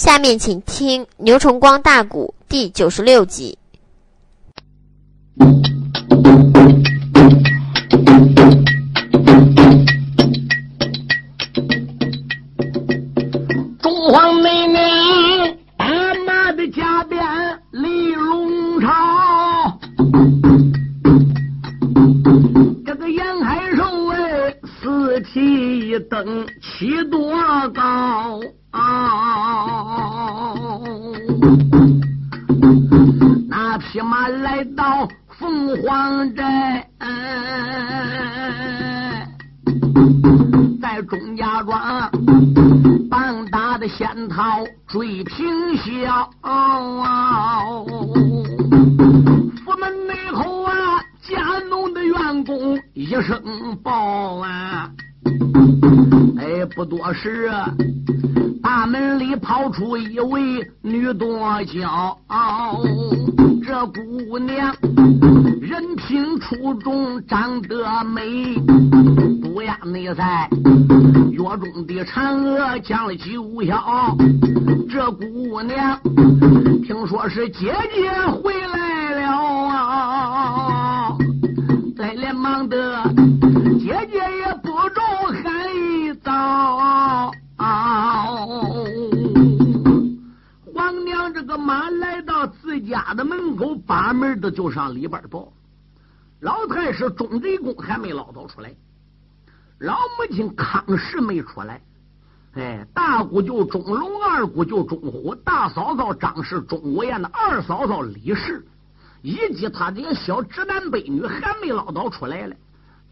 下面请听牛崇光大鼓第九十六集。姐姐也不中喊一遭。皇娘这个马来到自家的门口，把门的就上里边报。老太师钟贼公还没捞到出来，老母亲康氏没出来。哎，大姑舅钟龙，二姑舅钟虎，大嫂嫂张氏，钟无艳的二嫂嫂李氏，以及他这些小直男辈女还没捞到出来了。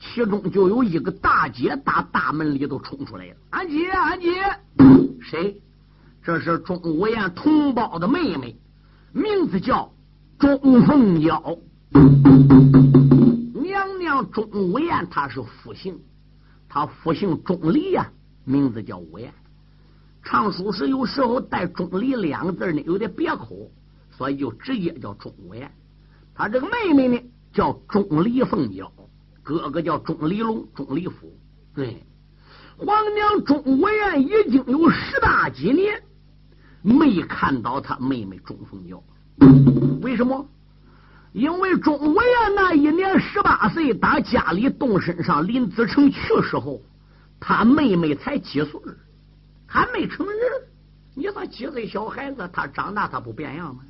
其中就有一个大姐打大门里头冲出来了，俺姐，俺姐，谁？这是钟无艳同胞的妹妹，名字叫钟凤娇。娘娘钟无艳，她是复姓，她复姓钟离呀，名字叫无艳。唱书时有时候带“钟离”两个字呢，有点别口，所以就直接叫钟无艳。她这个妹妹呢，叫钟离凤娇。哥哥叫钟离龙，钟离甫。对，皇娘钟无艳已经有十大几年没看到他妹妹钟凤娇。为什么？因为钟无艳那一年十八岁，打家里动身上林子成去世后，他妹妹才几岁，还没成人。你说几岁小孩子，他长大他不变样吗？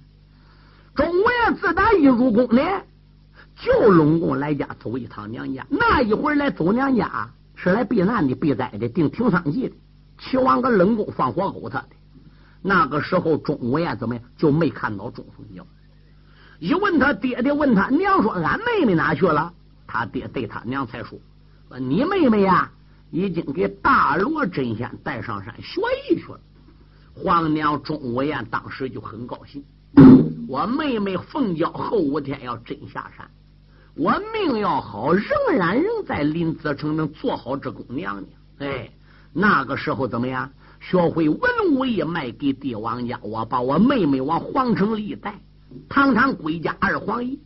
钟无艳自打一入宫呢。就拢共来家走一趟娘家，那一会儿来走娘家是来避难的、避灾的、定停丧祭的。齐王个冷宫放火狗他的。那个时候，钟无艳怎么样就没看到钟凤娇。一问他爹爹，问他娘说：“俺妹妹哪去了？”他爹对他娘才说：“说你妹妹呀，已经给大罗真仙带上山学艺去了。”皇娘钟无艳当时就很高兴，我妹妹凤娇后五天要真下山。我命要好，仍然仍在临淄城能做好这宫娘娘。哎，那个时候怎么样？学会文武艺，卖给帝王家。我把我妹妹往皇城里带，堂堂归家二皇姨，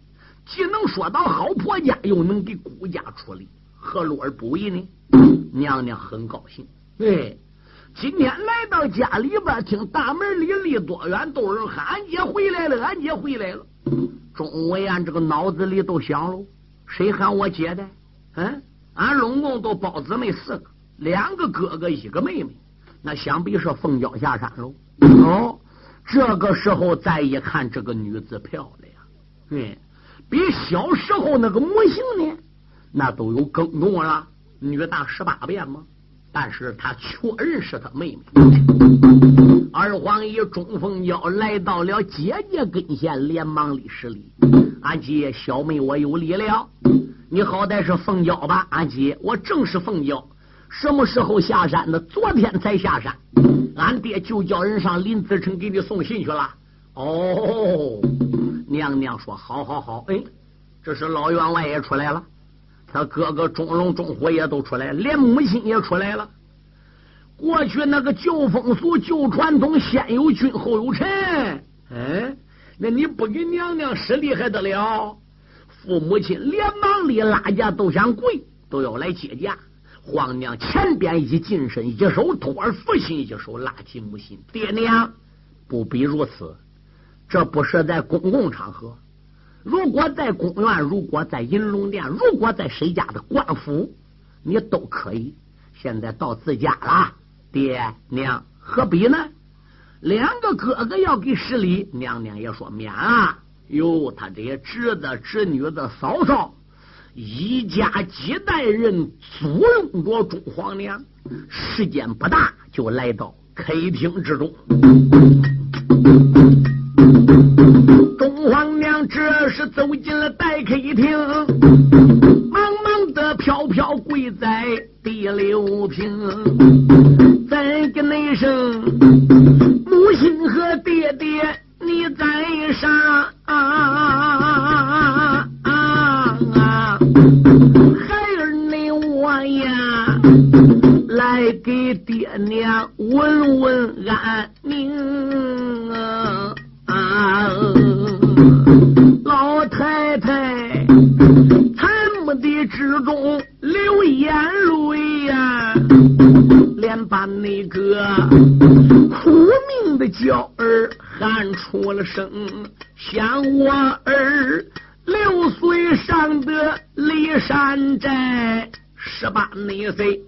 既能说到好婆家，又能给顾家出力，何乐而不为呢？娘娘很高兴。对，今天来到家里边，听大门里离多远都是喊：“俺姐回来了，俺姐回来了。”钟无艳这个脑子里都想喽，谁喊我姐的？嗯，俺拢共都胞姊妹四个，两个哥哥，一个妹妹，那想必是凤娇下山喽。哦，这个时候再一看，这个女子漂亮，嗯，比小时候那个模型呢，那都有更多了，女大十八变吗？但是他确认是他妹妹。二皇爷钟凤娇来到了姐姐跟前，连忙礼施礼。俺姐，小妹我有礼了。你好歹是凤娇吧？俺姐，我正是凤娇。什么时候下山的？昨天才下山。俺爹就叫人上林子城给你送信去了。哦，娘娘说好，好，好。哎，这是老员外也出来了，他哥哥钟龙、钟虎也都出来了，连母亲也出来了。过去那个旧风俗、旧传统，先有君后有臣。嗯，那你不给娘娘使力还得了？父母亲连忙里拉架都想跪，都要来接驾。皇娘前边一近身，一手托儿父亲，一手拉起母亲。爹娘，不必如此。这不是在公共场合。如果在公园，如果在银龙殿，如果在谁家的官府，你都可以。现在到自家了，爹娘何必呢？两个哥哥要给施礼，娘娘也说免啊。哟，他这些侄子、侄女的、嫂嫂，一家几代人租用着中皇娘，时间不大就来到客厅之中。中皇娘这时走进了待客厅，忙忙的飘飘跪在第六平，再跟那声母亲和爹爹，你在上啊啊啊！孩儿你我呀，来给爹娘问问安宁 老太太惨目的之中流眼泪呀，连把那个苦命的娇儿喊出了声，想我儿六岁上的骊山寨，十八那岁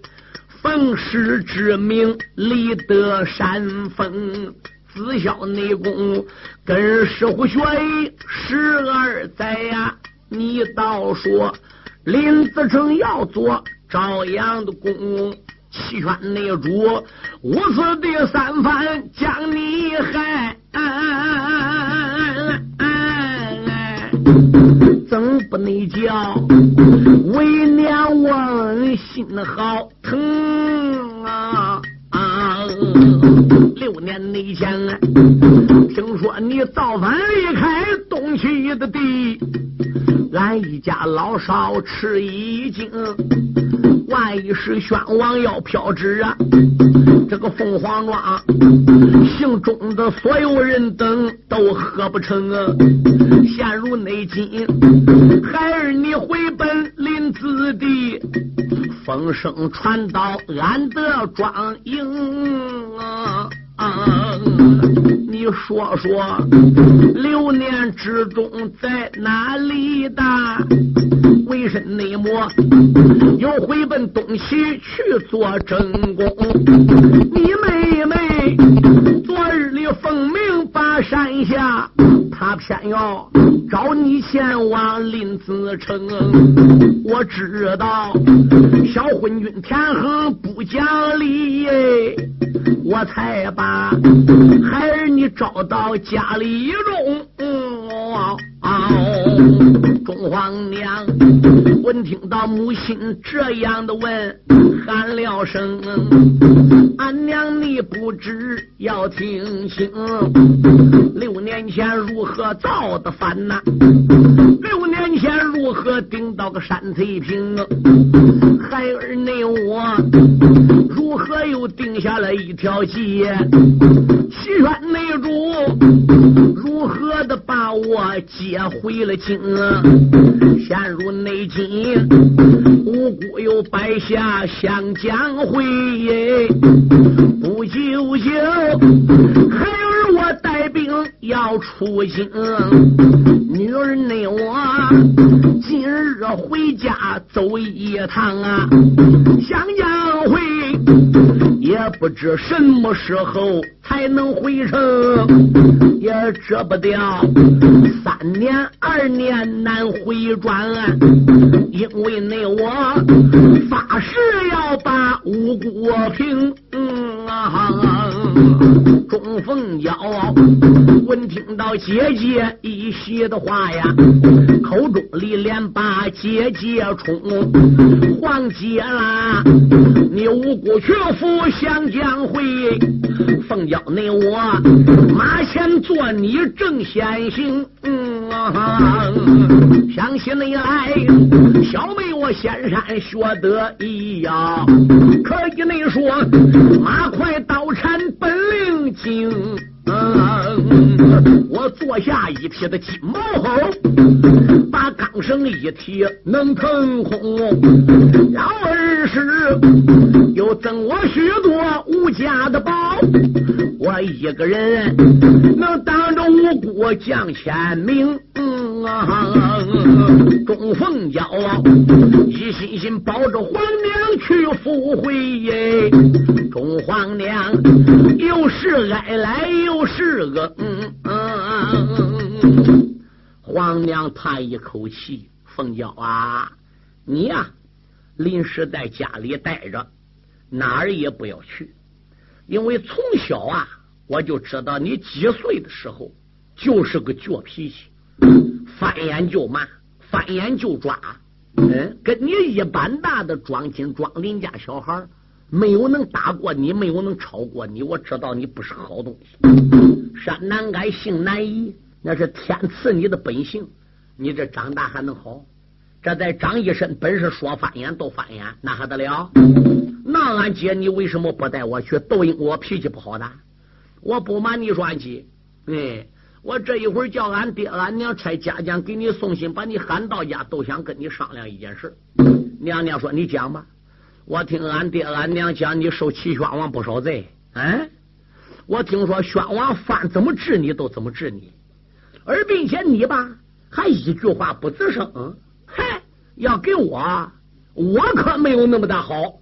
奉师之名立得山峰。自孝内功跟师傅学艺十二载呀，你倒说林子成要做朝阳的公，七圈内主五次的三番将你害，怎不内叫为娘我心好疼啊？六年内前，听说你造反离开东区的地，俺一家老少吃一惊。万一是宣王要飘旨啊，这个凤凰庄姓钟的所有人等都喝不成啊！陷入内急，孩儿你回本林子地，风声传到俺的庄营啊！你说说，流年之中在哪里的？为什内魔又回奔东西去做正宫？你妹妹昨日里奉命八山下，他偏要找你前往林子城。我知道小昏君田横不讲理，我才把孩儿你招到家里中。中皇娘闻听到母亲这样的问，喊了声：“俺娘你不知要听清，六年前如何造的反呐？六年前如何顶到个山翠平？孩儿你我如何又定下了一条计？七圈内主如何接回了京？”陷入内急，无辜又败下湘江会，不久久，孩儿我带兵要出京，女儿内我今日回家走一趟啊，湘江会也不知什么时候才能回城，也折不掉三年二年难回转，因为那我发誓要把五谷平。嗯啊钟凤娇闻听到姐姐一席的话呀，口中里连把姐姐冲，黄姐啦，你五谷去赴湘江会，凤娇你我马前做你正先行。想起你来，小妹我仙山学得一呀，可以你说马快刀铲本领精，嗯我坐下一匹的金毛猴，把钢绳一提能腾空，老二是又赠我许多无价的宝。我一个人能当着五国将千名。钟凤娇一心心抱着皇娘去赴会耶，钟皇娘又是哀来又是个嗯嗯，皇娘叹一口气，凤娇啊，你呀临时在家里待着，哪儿也不要去，因为从小啊我就知道你几岁的时候就是个倔脾气。翻眼就骂，翻眼就抓，嗯，跟你一般大的庄亲庄邻家小孩没有能打过你，没有能超过你。我知道你不是好东西。山难改，性难移，那是天赐你的本性。你这长大还能好？这再长一身本事，说翻眼都翻眼，那还得了？那俺姐，你为什么不带我去？都因我脾气不好的。我不瞒你说，俺姐，哎。我这一会儿叫俺爹俺娘拆家将给你送信，把你喊到家，都想跟你商量一件事。娘娘说：“你讲吧。”我听俺爹俺娘讲，你受齐宣王不少罪。嗯，我听说宣王犯怎么治你都怎么治你，而并且你吧还一句话不吱声。嗨，要给我，我可没有那么大好。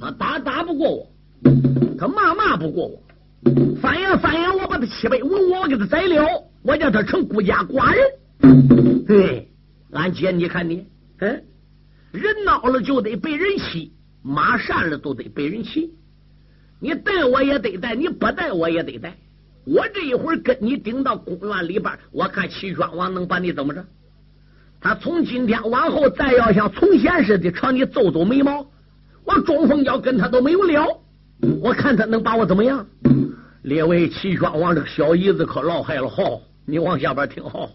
他打打不过我，他骂骂不过我。翻眼翻眼，我把他七百文我给他宰了，我叫他成孤家寡人。对，俺姐，你看你，嗯，人孬了就得被人欺，马善了都得被人骑。你带我也得带，你不带我也得带。我这一会儿跟你顶到公园里边，我看齐宣王能把你怎么着？他从今天往后再要像从前似的朝你皱皱眉毛，我中风要跟他都没有了。我看他能把我怎么样？列位齐宣王这个小姨子可老害了，好，你往下边听好。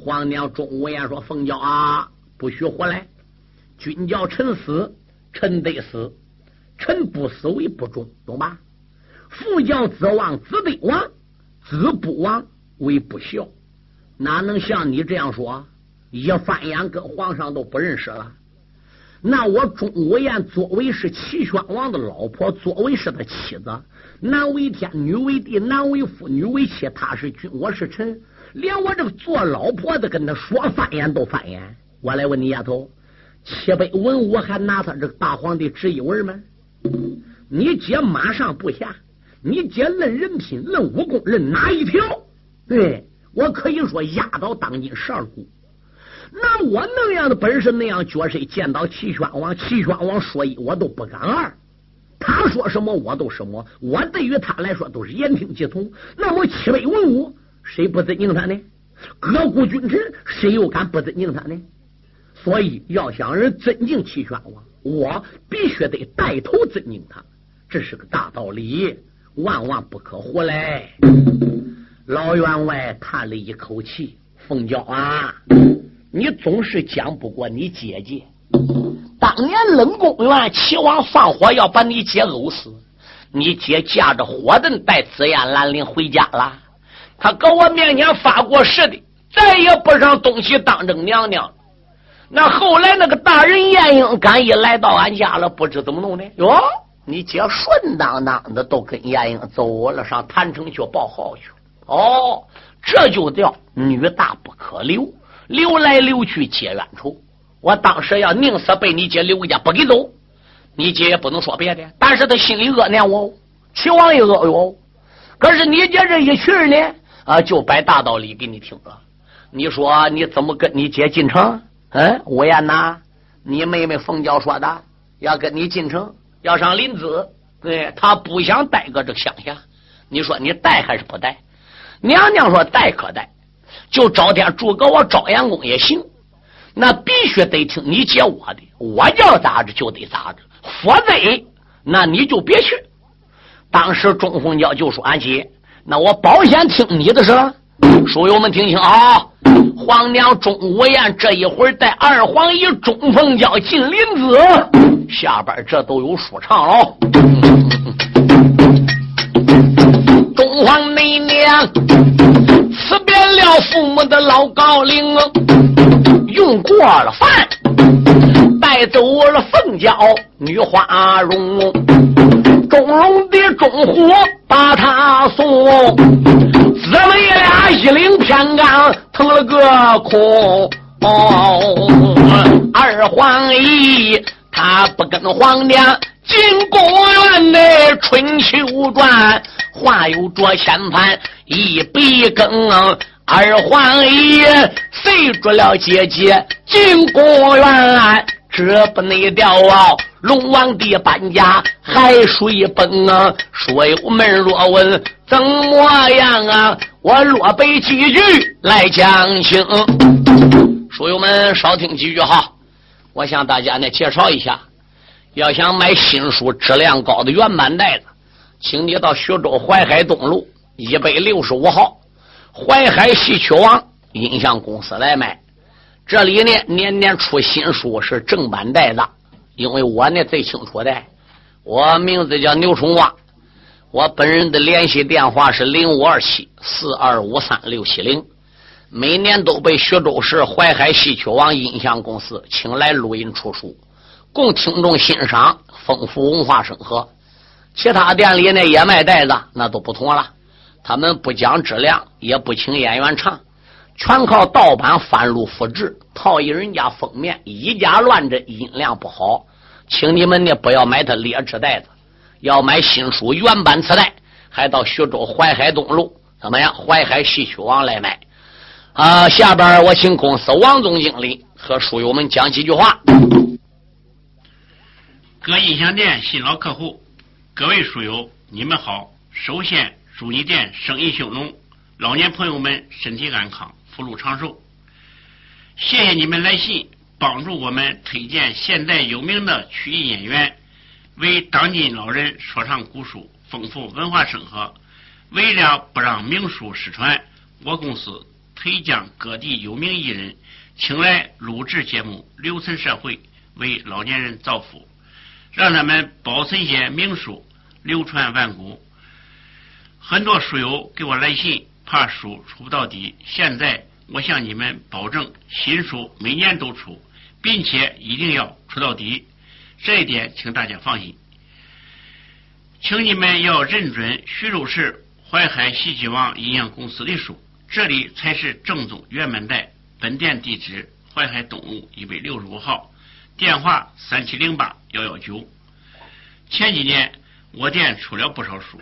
皇娘钟无艳说：“凤娇啊，不许回来！君叫臣死，臣得死；臣不死为不忠，懂吧？父叫子亡，子得亡；子不亡为不孝。哪能像你这样说？一翻眼跟皇上都不认识了。那我钟无艳作为是齐宣王的老婆，作为是他妻子。”男为天，女为地，男为夫，女为妻。他是君，我是臣，连我这个做老婆的跟他说翻眼都翻眼。我来问你丫头，七百文武还拿他这个大皇帝值一文吗？你姐马上不下，你姐论人品、论武功、论哪一条？对我可以说压倒当今十二股。那我那样的本事，那样角色，见到齐宣王，齐宣王说一，我都不敢二。他说什么我都什么，我对于他来说都是言听计从。那么七位文武，谁不尊敬他呢？各国君臣，谁又敢不尊敬他呢？所以要想人尊敬齐宣王，我必须得带头尊敬他，这是个大道理，万万不可胡来。老员外叹了一口气：“凤娇啊，你总是讲不过你姐姐。”当年冷宫院，齐王放火要把你姐殴死，你姐驾着火盾带紫燕兰陵回家了。她搁我面前发过誓的，再也不上东西当正娘娘。那后来那个大人晏婴敢一来到俺家了，不知怎么弄的哟。你姐顺当当的都跟晏婴走了，上坛城去报号去。哦，这就叫女大不可留，留来留去结冤仇。我当时要宁死被你姐留家不给走，你姐也不能说别的，但是他心里恶念我，齐王也恶我。可是你姐这一去呢，啊，就摆大道理给你听了。你说你怎么跟你姐进城？嗯，吴彦呐，你妹妹凤娇说的，要跟你进城，要上临淄，对她不想待搁这乡下。你说你带还是不带？娘娘说带可带，就找天诸葛我朝阳宫也行。那必须得听你姐我的，我叫咋着就得咋着，否则那你就别去。当时钟凤娇就说：“俺姐，那我保险听你的是。”书友们听清啊！皇娘钟无艳这一会儿带二皇爷钟凤娇进林子，下边这都有说唱了。中皇内娘了父母的老高龄。用过了饭，带走了凤娇女花容，中龙的中虎把他送，姊妹俩一领偏杆腾了个空。二皇姨他不跟皇娘进宫院内，春秋传话有着千盘一百更。二皇姨随住了姐姐进宫院，这不内调啊！龙王的搬家海水崩啊！书友们若问怎么样啊？我落背几句来讲清。书友们少听几句哈！我向大家呢介绍一下，要想买新书质量高的原版袋子，请你到徐州淮海东路一百六十五号。淮海戏曲王音像公司来买，这里呢年年出新书是正版袋子，因为我呢最清楚的，我名字叫牛春旺，我本人的联系电话是零五二七四二五三六七零，每年都被徐州市淮海戏曲王音像公司请来录音出书，供听众欣赏，丰富文化生活。其他店里呢也卖袋子，那都不同了。他们不讲质量，也不请演员唱，全靠盗版翻录复制，套一人家封面，以假乱真，音量不好。请你们呢不要买他劣质袋子，要买新书原版磁带，还到徐州淮海东路怎么样？淮海戏曲网来买。啊，下边我请公司王总经理和书友们讲几句话。各音响店新老客户，各位书友，你们好。首先。祝你店生意兴隆，老年朋友们身体安康，福禄长寿。谢谢你们来信，帮助我们推荐现代有名的曲艺演员，为当今老人说唱古书，丰富文化生活。为了不让名书失传，我公司推将各地有名艺人请来录制节目，留存社会，为老年人造福，让他们保存些名书，流传万古。很多书友给我来信，怕书出不到底。现在我向你们保证，新书每年都出，并且一定要出到底。这一点，请大家放心。请你们要认准徐州市淮海戏剧网音像公司的书，这里才是正宗原版带。本店地址：淮海东路一百六十五号，电话：三七零八幺幺九。前几年我店出了不少书。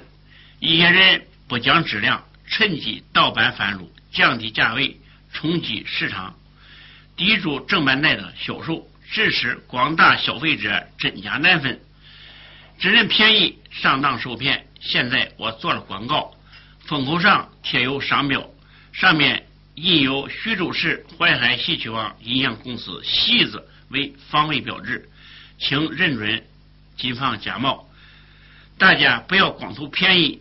一些人不讲质量，趁机盗版翻录，降低价位，冲击市场，抵住正版带的销售，致使广大消费者真假难分，只认便宜，上当受骗。现在我做了广告，封口上贴有商标，上面印有徐州市淮海戏曲网音像公司“戏”字为防伪标志，请认准，谨防假冒。大家不要光图便宜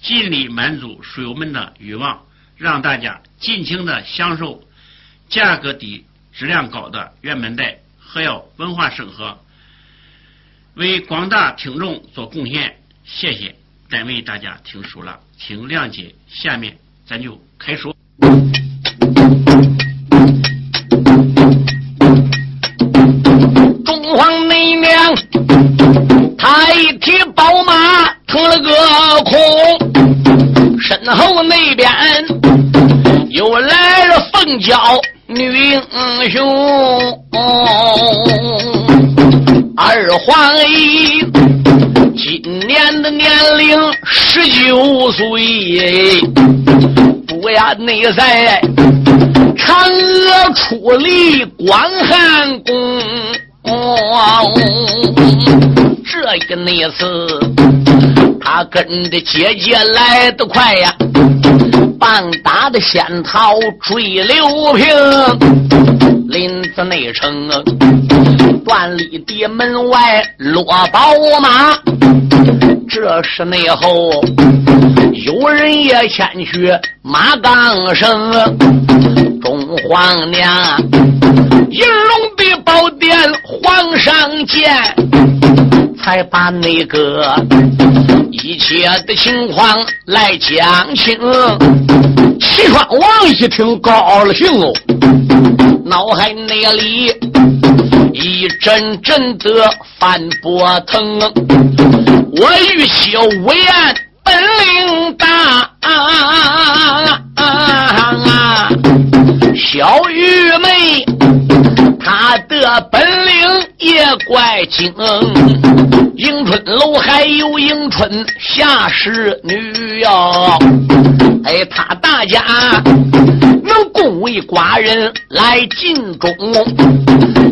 尽力满足书友们的欲望，让大家尽情的享受价格低、质量高的原版带，和要文化审核，为广大听众做贡献。谢谢，单为大家听书了，请谅解。下面咱就开说。来了凤娇女英雄，二皇姨今年的年龄十九岁，不呀内在嫦娥出离广寒宫。这一那次，他跟着姐姐来得快呀，棒打的仙桃坠流平，林子内城断里的门外落宝马，这是内后有人也前去马岗绳，中皇娘银龙的宝殿皇上见，才把那个。一切的情况来讲清。齐川王一听高兴哦，脑海内里一阵阵的翻波腾。我与其无言本领大，小玉们他的本领也怪精。迎春楼还有迎春下侍女哟，哎，他大家能恭维寡人来尽忠。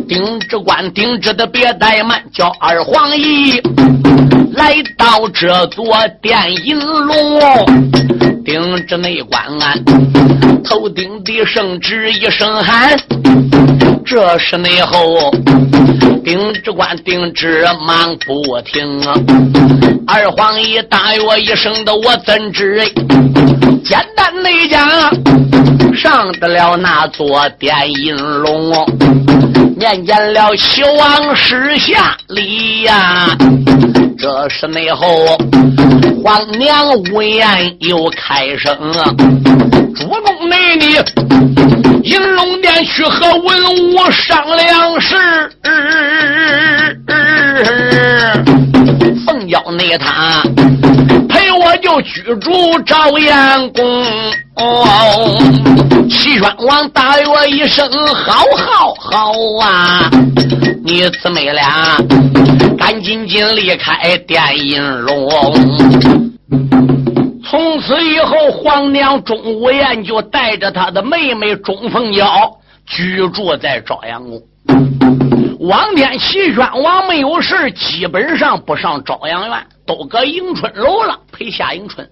丁知官丁知的别怠慢，叫二皇姨来到这座殿银龙。顶着内官安，头顶的圣旨一声喊，这是内后。丁知官丁知忙不停啊！二皇姨大约一声的我怎知？简单内讲，上得了那座殿银龙，面见了齐王师下礼呀。这是内后皇娘无言又开声啊，主公内里。银龙殿去和文武商量事，凤娇内他陪我就居住朝阳宫。哦齐宣王大约一声好好好啊！你姊妹俩赶紧紧离开殿银龙。从此以后，皇娘钟无艳就带着她的妹妹钟凤娇居住在朝阳宫。往天齐宣王没有事，基本上不上朝阳院，都搁迎春楼了陪夏迎春。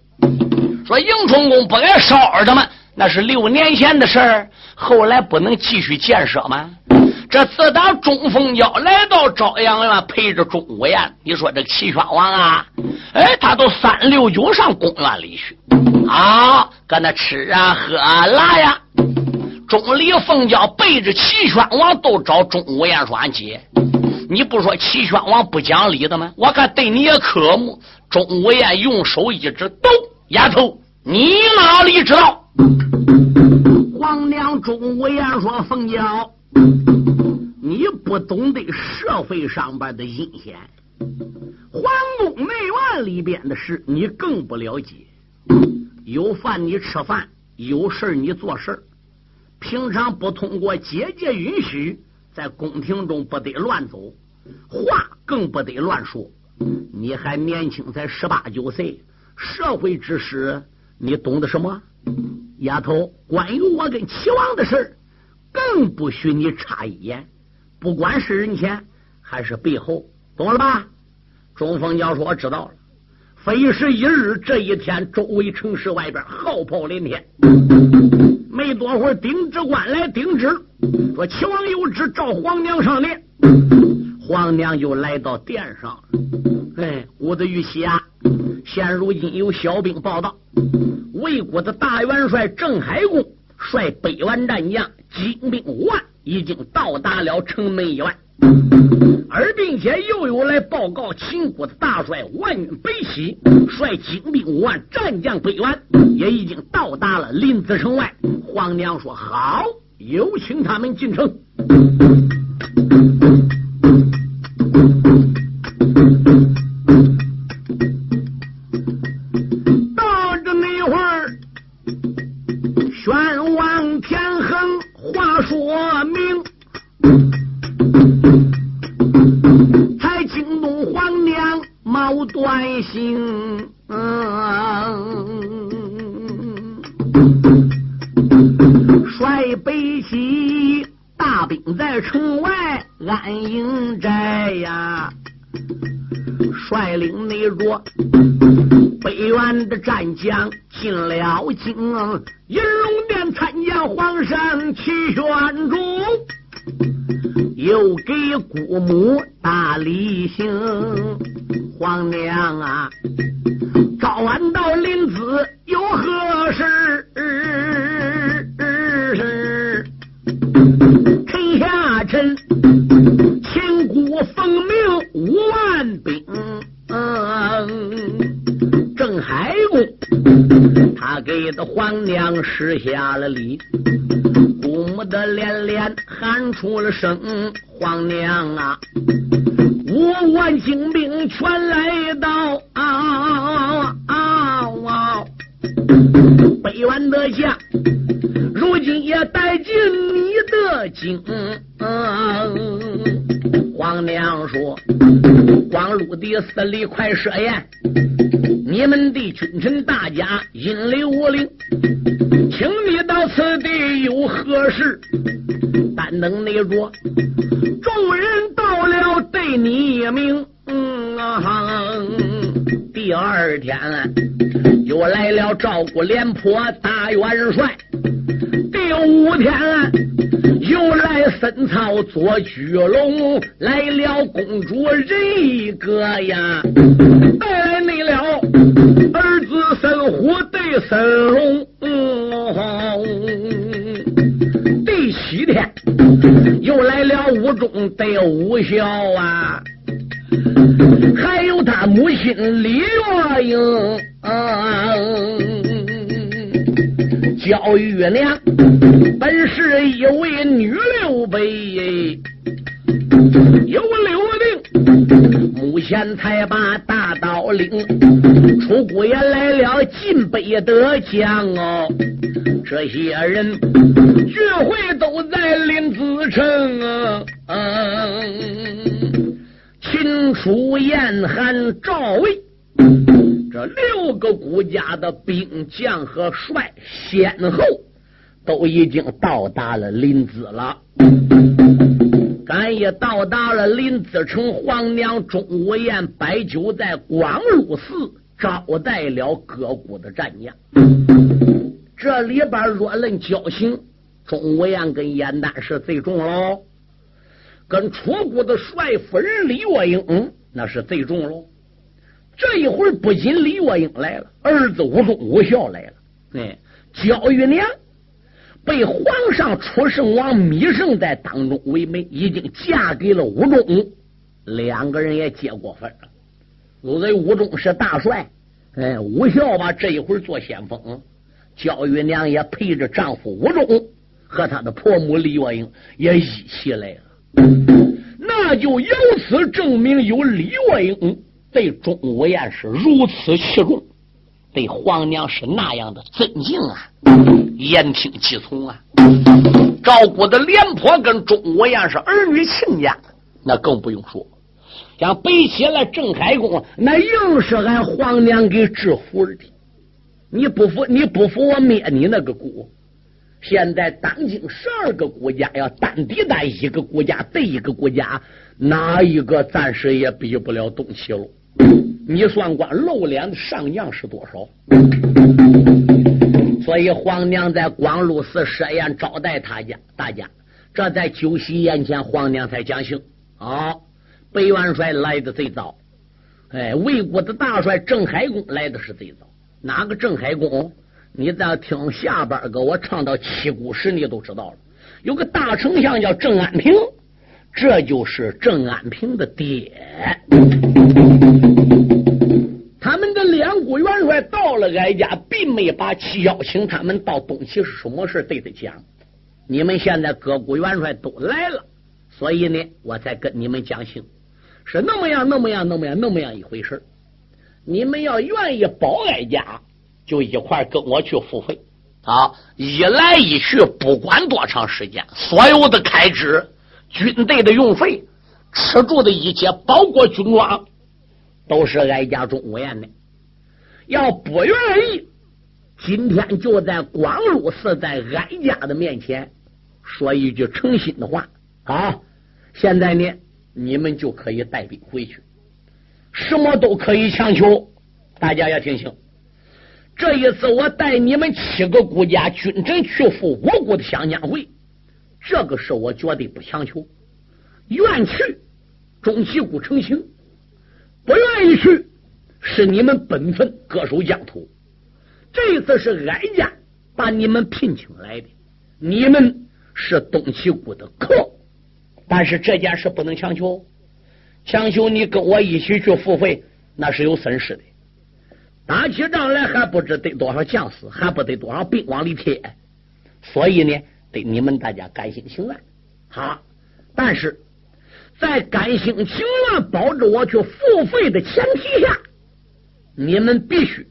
说迎春宫不该烧他们，那是六年前的事儿，后来不能继续建设吗？这自打钟凤娇来到朝阳院，陪着钟无艳，你说这齐宣王啊，哎，他都三六九上公园里去，啊，搁那吃啊喝啊拉呀。钟离凤娇背着齐宣王都找钟无艳说：“姐，你不说齐宣王不讲理的吗？我看对你也可恶。”钟无艳用手一指：“都丫头，你哪里知道？”皇娘钟无艳说：“凤娇。”你不懂得社会上边的阴险，皇宫内院里边的事你更不了解。有饭你吃饭，有事你做事平常不通过姐姐允许，在宫廷中不得乱走，话更不得乱说。你还年轻，才十八九岁，社会之事你懂得什么？丫头，关于我跟齐王的事更不许你插一言。不管是人前还是背后，懂了吧？钟凤娇说：“我知道了。”非是一日，这一天，周围城市外边号炮连天。没多会儿，丁知官来顶旨，说：“齐王有旨，召皇娘上殿。”皇娘就来到殿上。哎，我的玉玺啊！现如今有小兵报道，魏国的大元帅郑海公率百万战将，精兵五万。已经到达了城门以外，而并且又有来报告秦国的大帅万北西率精兵五万，战将百万，也已经到达了临淄城外。皇娘说：“好，有请他们进城。”到，啊啊啊！北元的将，如今也带进你的京。皇娘说：“光禄的司礼快设宴，你们的君臣大家引领我领，请你到此地有何事？但等那着，众人到了对你命。嗯啊第二天又来了赵国廉颇大元帅，第五天。”又来森曹做巨龙，来了公主人一个呀，带来了儿子孙虎对孙龙。第七天又来了武忠对武孝啊，还有他母亲李月英。焦玉娘本是一位女刘备，有刘定，目前才把大刀领，出谷也来了晋北的将哦。这些人 聚会都在林子城啊，楚燕韩赵魏。这六个国家的兵将和帅先后都已经到达了临淄了，咱也到达了临淄城。皇娘钟无艳摆酒在广禄寺招待了各国的战将。这里边若论交情，钟无艳跟燕丹是最重喽，跟楚国的帅夫人李月英那是最重喽。这一会儿不仅李月英来了，儿子武忠、武孝来了。哎，焦玉娘被皇上楚圣王米胜在当中为媒，已经嫁给了武忠，两个人也结过婚了。因为武忠是大帅，哎，武孝吧这一会儿做先锋，焦玉娘也陪着丈夫武忠和他的婆母李月英也一起来了，那就由此证明有李月英。对钟无艳是如此器重，对皇娘是那样的尊敬啊，言听计从啊。赵国的廉颇跟钟无艳是儿女亲家，那更不用说。像背起来郑开公，那硬是俺皇娘给制服的。你不服，你不服，我灭你那个国。现在当今十二个国家要单抵单一个国家对一个国家，哪一个暂时也比不了东齐了。你算光露脸的上将是多少？所以皇娘在光禄寺设宴招待他家大家，这在酒席宴前，皇娘才讲行。啊，北元帅来的最早，哎，魏国的大帅郑海公来的是最早。哪个郑海公？你再听下边给我唱到七股时，你都知道了。有个大丞相叫郑安平，这就是郑安平的爹。他们的两股元帅到了哀家，并没把邀请他们到东齐是什么事对他讲。你们现在各股元帅都来了，所以呢，我才跟你们讲情，是那么样，那么样，那么样，那么样一回事。你们要愿意保哀家，就一块跟我去付费啊！一来一去，不管多长时间，所有的开支、军队的用费、吃住的一切，包括军装。都是哀家钟无艳的，要不愿意，今天就在光禄寺，在哀家的面前说一句诚心的话啊！现在呢，你们就可以带兵回去，什么都可以强求，大家要听清，这一次我带你们七个国家军臣去赴我国的相见会，这个事我绝对不强求。愿去，中旗鼓成行；不愿意去，是你们本分割守疆土。这一次是哀家把你们聘请来的，你们是东旗鼓的客，但是这件事不能强求。强求你跟我一起去付费，那是有损失的。打起仗来还不知得多少将士，还不得多少兵往里贴。所以呢，得你们大家甘心情愿。好，但是在甘心情愿保着我去付费的前提下，你们必须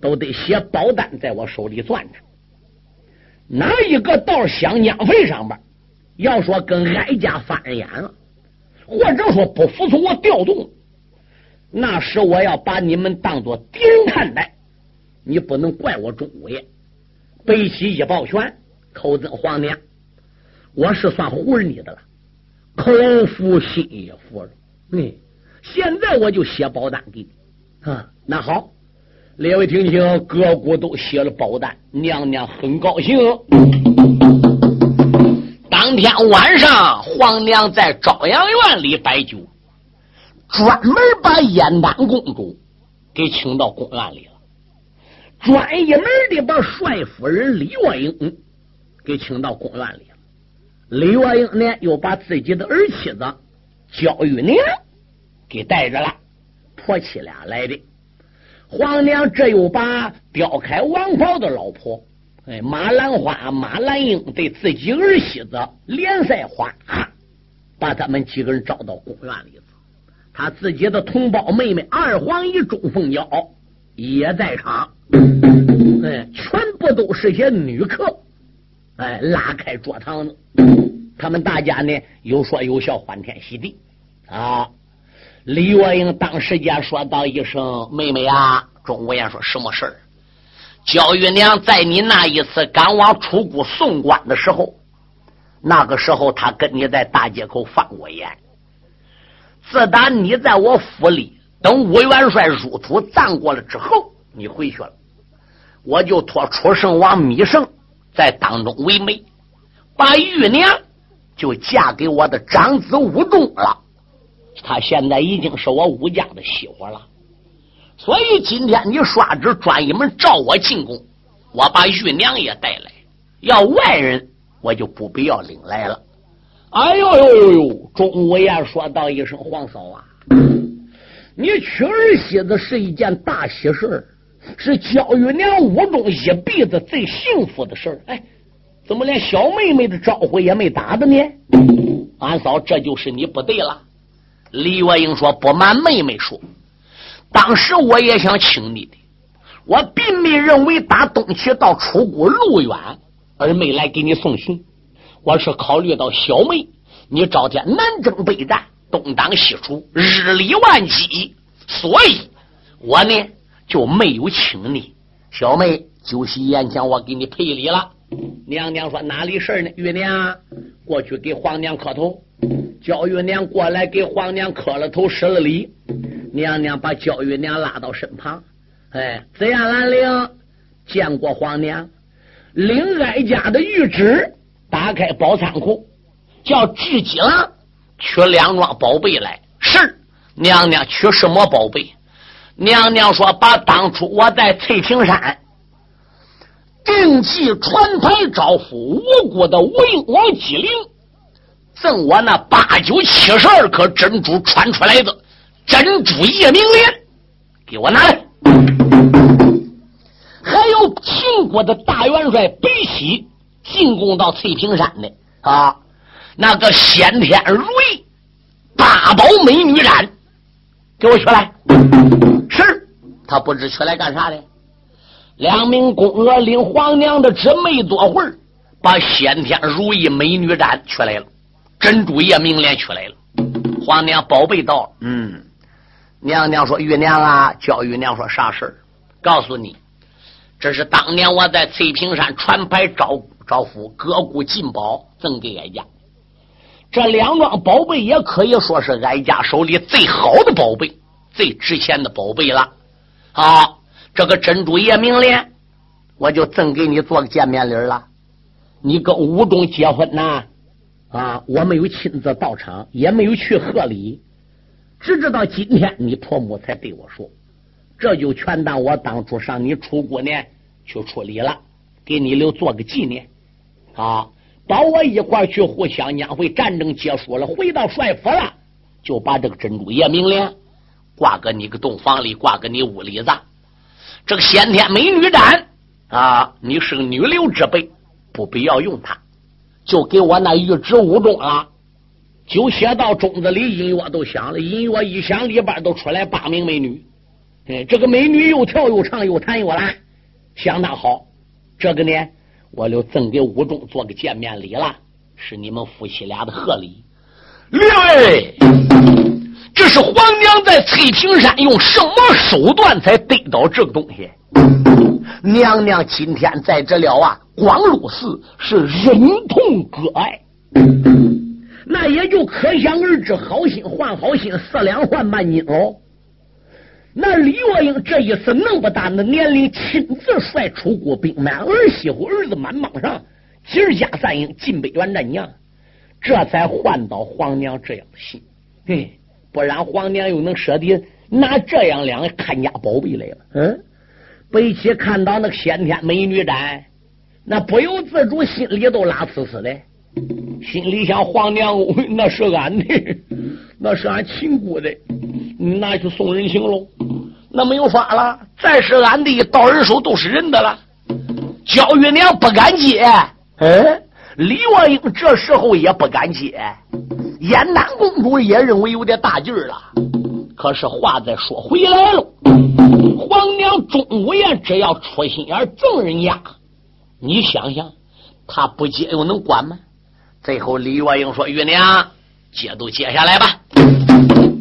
都得写保单在我手里攥着。哪一个到湘江费上边，要说跟哀家翻眼了。或者说不服从我调动，那时我要把你们当做敌人看待，你不能怪我钟五爷。背起一抱拳，叩尊皇娘，我是算唬你的了，口服心也服了。嗯，现在我就写保单给你啊。那好，列位听清，各国都写了保单，娘娘很高兴。当天晚上，皇娘在朝阳院里摆酒，专门把燕丹公主给请到宫院里了，专一门的把帅夫人李月英给请到宫院里了。李月英呢，又把自己的儿妻子焦玉娘给带着了，婆妻俩来的。皇娘这又把标开王袍的老婆。哎，马兰花、马兰英对自己儿媳子连赛花，把他们几个人招到公园里了。他自己的同胞妹妹二皇姨钟凤娇也在场。哎，全部都是些女客。哎，拉开桌堂子，他们大家呢有说有笑，欢天喜地啊。李月英当时间说道一声：“妹妹啊！”钟无艳说什么事儿？焦玉娘在你那一次赶往楚谷送官的时候，那个时候她跟你在大街口放过言。自打你在我府里等武元帅入土葬过了之后，你回去了，我就托楚圣王米胜在当中为媒，把玉娘就嫁给我的长子武仲了。他现在已经是我武家的媳妇了。所以今天你刷旨专一门召我进宫，我把玉娘也带来。要外人，我就不必要领来了。哎呦呦呦呦！钟无艳说道一声：“皇嫂啊，你娶儿媳妇是一件大喜事儿是焦玉娘屋中一辈子最幸福的事儿哎，怎么连小妹妹的招呼也没打的呢？俺嫂，这就是你不对了。”李月英说：“不瞒妹妹说。”当时我也想请你的，我并没认为打东岐到楚国路远，而没来给你送行。我是考虑到小妹你朝天南征北战，东挡西楚，日理万机，所以我呢就没有请你。小妹酒席宴前，我给你赔礼了。娘娘说哪里事呢？玉娘过去给皇娘磕头，焦玉娘过来给皇娘磕了头，施了礼。娘娘把焦玉娘拉到身旁，哎，紫燕兰陵见过皇娘，领哀家的谕旨，打开宝仓库，叫智吉郎取两桩宝贝来。是娘娘取什么宝贝？娘娘说把当初我在翠屏山定计传牌招呼吴国的吴王姬陵，赠我那八九七十二颗珍珠传出来的。珍珠夜明莲，给我拿来！还有秦国的大元帅北西进攻到翠屏山的啊，那个先天如意八宝美女斩，给我取来！是，他不知取来干啥的。两名宫娥领皇娘的旨，没多会儿，把先天如意美女斩取来了，珍珠夜明莲取来了。皇娘宝贝到，嗯。娘娘说：“玉娘啊，叫玉娘说啥事儿？告诉你，这是当年我在翠屏山传牌招招夫各股进宝赠给哀家。这两桩宝贝也可以说是哀家手里最好的宝贝，最值钱的宝贝了。好，这个珍珠叶明莲，我就赠给你做个见面礼了。你跟吴中结婚呐？啊，我没有亲自到场，也没有去贺礼，只知道今天你婆母才对我说，这就全当我当初上你出国呢去处理了，给你留做个纪念。啊，保我一块去护湘江会战争结束了，回到帅府了，就把这个珍珠叶明莲挂搁你个洞房里，挂搁你屋里子。这个先天美女斩啊，你是个女流之辈。不必要用它，就给我那玉指五中啊。就写到钟子里，音乐都响了。音乐一响，里边都出来八名美女。哎，这个美女又跳又唱又弹又拉，相当好。这个呢，我就赠给五中做个见面礼了，是你们夫妻俩的贺礼。列位，这是皇娘在翠屏山用什么手段才得到这个东西？娘娘今天在这了啊！光禄寺是忍痛割爱，那也就可想而知，好心换好心，四两换半斤喽。那李月英这一次那么大的年龄，亲自率出国兵满儿媳妇儿子满帮上，今儿家三营进北元战娘，这才换到皇娘这样的心。嘿，不然皇娘又能舍得拿这样两个看家宝贝来了？嗯，北齐看到那个先天美女展。那不由自主，心里都拉呲呲的，心里想：皇娘，那是俺的，那是俺亲姑的，拿去送人情喽。那没有法了，再是俺的，到人手都是人的了。焦玉娘不敢接，哎，李月英这时候也不敢接。燕南公主也认为有点大劲儿了，可是话再说回来了，皇娘钟无艳只要出心眼赠人家。你想想，他不接又能管吗？最后李月英说：“玉娘，接都接下来吧。”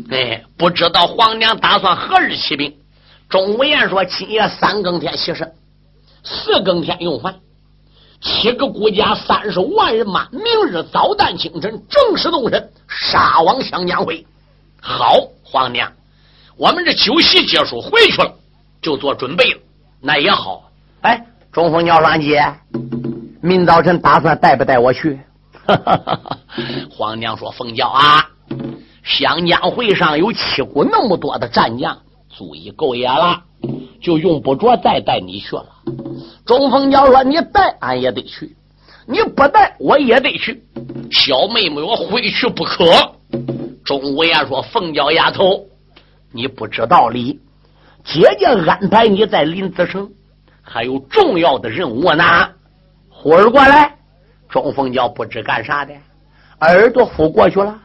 哎，不知道皇娘打算何日起兵？钟无艳说：“今夜三更天起身，四更天用饭，七个孤家三十万人马，明日早旦清晨正式动身，杀往湘江会。”好，皇娘，我们这酒席结束回去了，就做准备了。那也好，哎。中风尿栓姐，明早晨打算带不带我去？哈哈哈哈皇娘说：“凤娇啊，湘江会上有七股那么多的战将，足以够也了，就用不着再带你去了。”中凤娇说：“你带俺也得去，你不带我也得去。小妹妹我非去不可。”钟无艳说：“凤娇丫头，你不知道理，姐姐安排你在临淄城。”还有重要的任务呢，呼儿过来。钟凤娇不知干啥的，耳朵扶过去了。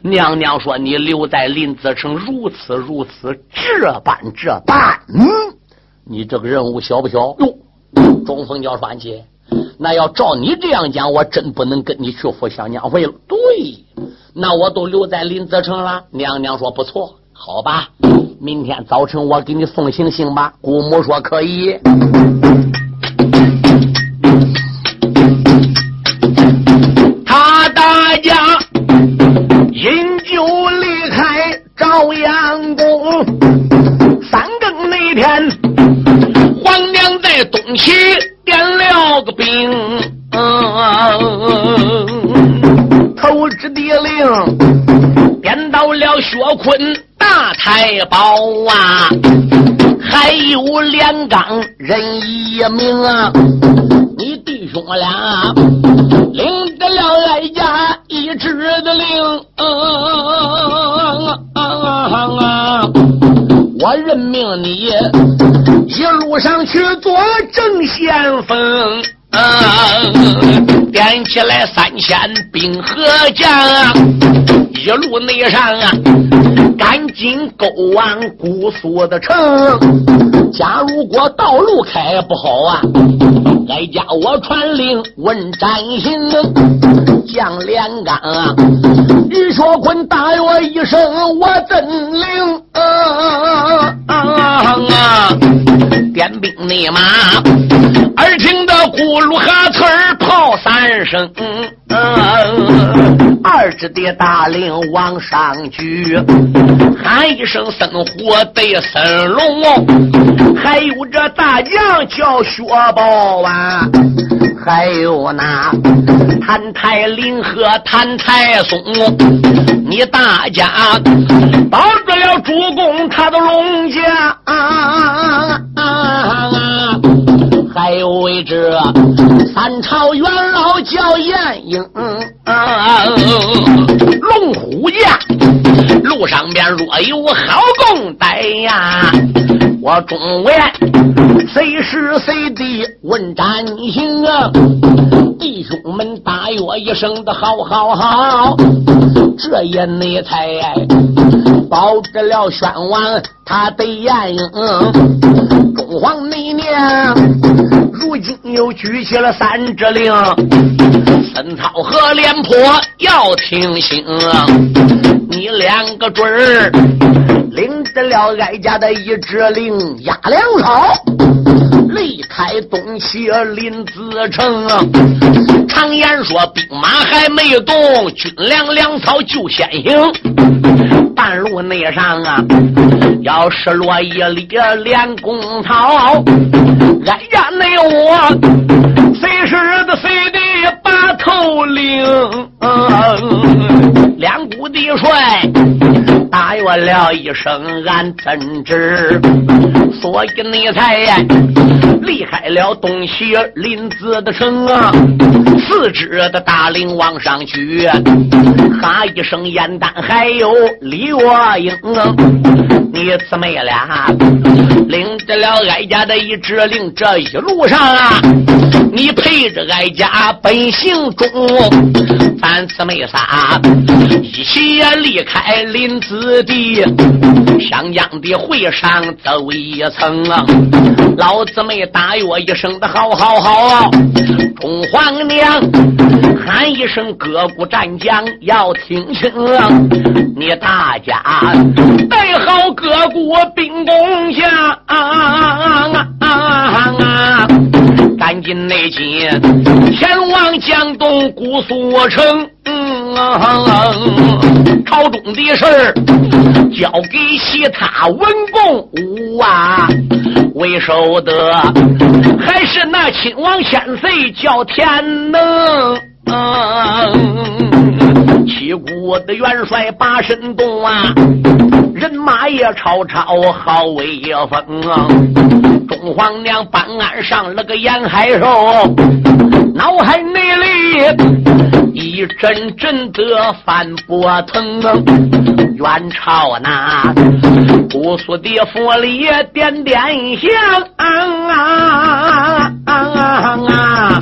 娘娘说：“你留在林子城，如此如此，这般这般。嗯，你这个任务小不小？哟，钟凤娇说：“姐，那要照你这样讲，我真不能跟你去赴香娘会了。对，那我都留在林子城了。”娘娘说：“不错，好吧。”明天早晨我给你送行行吧？姑母说可以。了薛坤。大太保啊，还有连岗任一名啊，你弟兄俩领得了哀家一纸的令，我任命你一路上去做正先锋，点起来三千兵和将。一路内上啊，赶紧勾完姑苏的城。假如果道路开不好啊，哀家我传令问斩刑。将连杆啊，于学坤大我一声，我真灵啊？点兵内马，耳听得咕噜哈刺儿炮三声，二支的大令往上举，喊一声森虎对森龙，还有这大将叫薛宝啊，还有那谭太林和谭太松，你大家保住了主公他的龙家。还有位这三朝元老叫晏婴，龙虎将路上边若有好功待呀，我中原随时随地问斩行啊？弟兄们大约一声的好好好，这也内才保着了宣王他的晏婴。中皇内娘，如今又举起了三支令，孙涛和廉颇要听信，你两个准儿领得了哀家的一支令，压粮草离开东西临子城。常言说，兵马还没动，军粮粮草就先行。半路内上啊。要是落一粒连公草，俺一声，俺怎知？所以你才离开了东西林子的城啊！四支的大令往上举，哈一声燕丹，还有李若英。你姊妹俩领着了哀家的一支令，这一路上啊，你陪着哀家奔行中，咱姊妹仨一起离开林子地，湘江的会上走一层啊，老姊妹大约一声的好好好，中皇娘喊一声哥哥战将要听清，你大家带好。各国兵攻下啊啊啊啊啊，赶紧内进，前往江东姑苏城。嗯朝中的事儿交给其他文公武啊，为首的还是那亲王千岁叫天能。七国的元帅八神动啊，人马也吵吵好威风啊！中皇娘办案上了个沿海兽，脑海内里一阵阵的翻波腾啊！元朝那姑苏的府里点点响啊啊啊！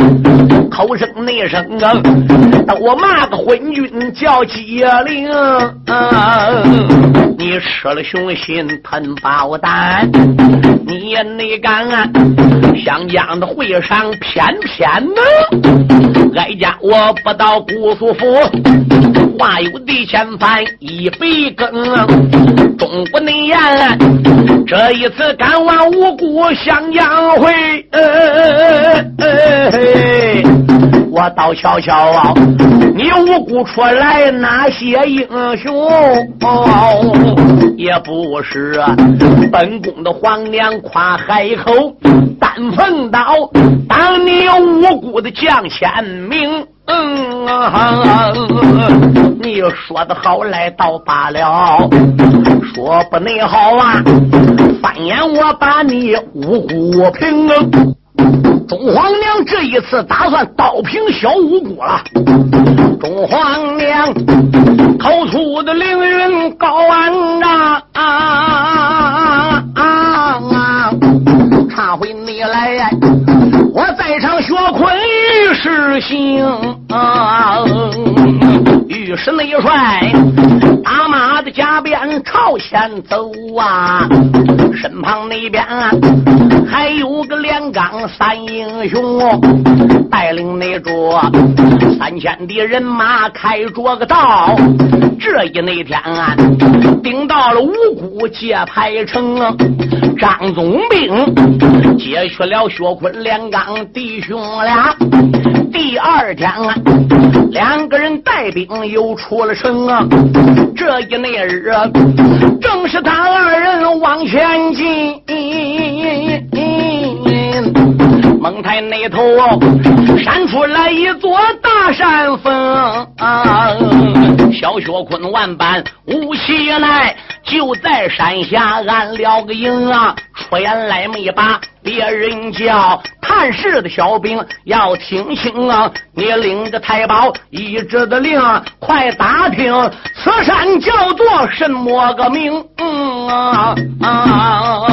口声内声啊，我骂个昏君叫机灵。你吃了雄心吞豹胆，你也没敢湘江的会上偏偏呢？哀家我不到姑苏府，话有地千番一百更。中国内言，这一次赶往无辜湘江会。我倒瞧瞧啊，你无辜出来哪些英雄？也不是啊本宫的皇娘夸海口，单逢到当你无辜的将先名。嗯啊，你说的好来倒罢了，说不内好啊，翻眼我把你无辜平。中皇娘这一次打算刀平小五姑了。中皇娘口出的凌云高万丈，唱回你来，我在场学坤御史行。御史内帅朝前走啊，身旁那边还有个连岗三英雄，带领那桌三千的人马开着个道。这一那天啊，顶到了五谷界牌城啊，张总兵接去了薛坤、连刚弟兄俩。第二天啊，两个人带兵又出了城啊。这一那日啊，正是他二人往前进。蒙台那头闪出来一座大山峰啊！小薛坤万般无邪来，就在山下安了个营啊！出言来没把别人叫，探视的小兵要听清啊！你领着太保一直的令，快打听此山叫做什么个名啊啊！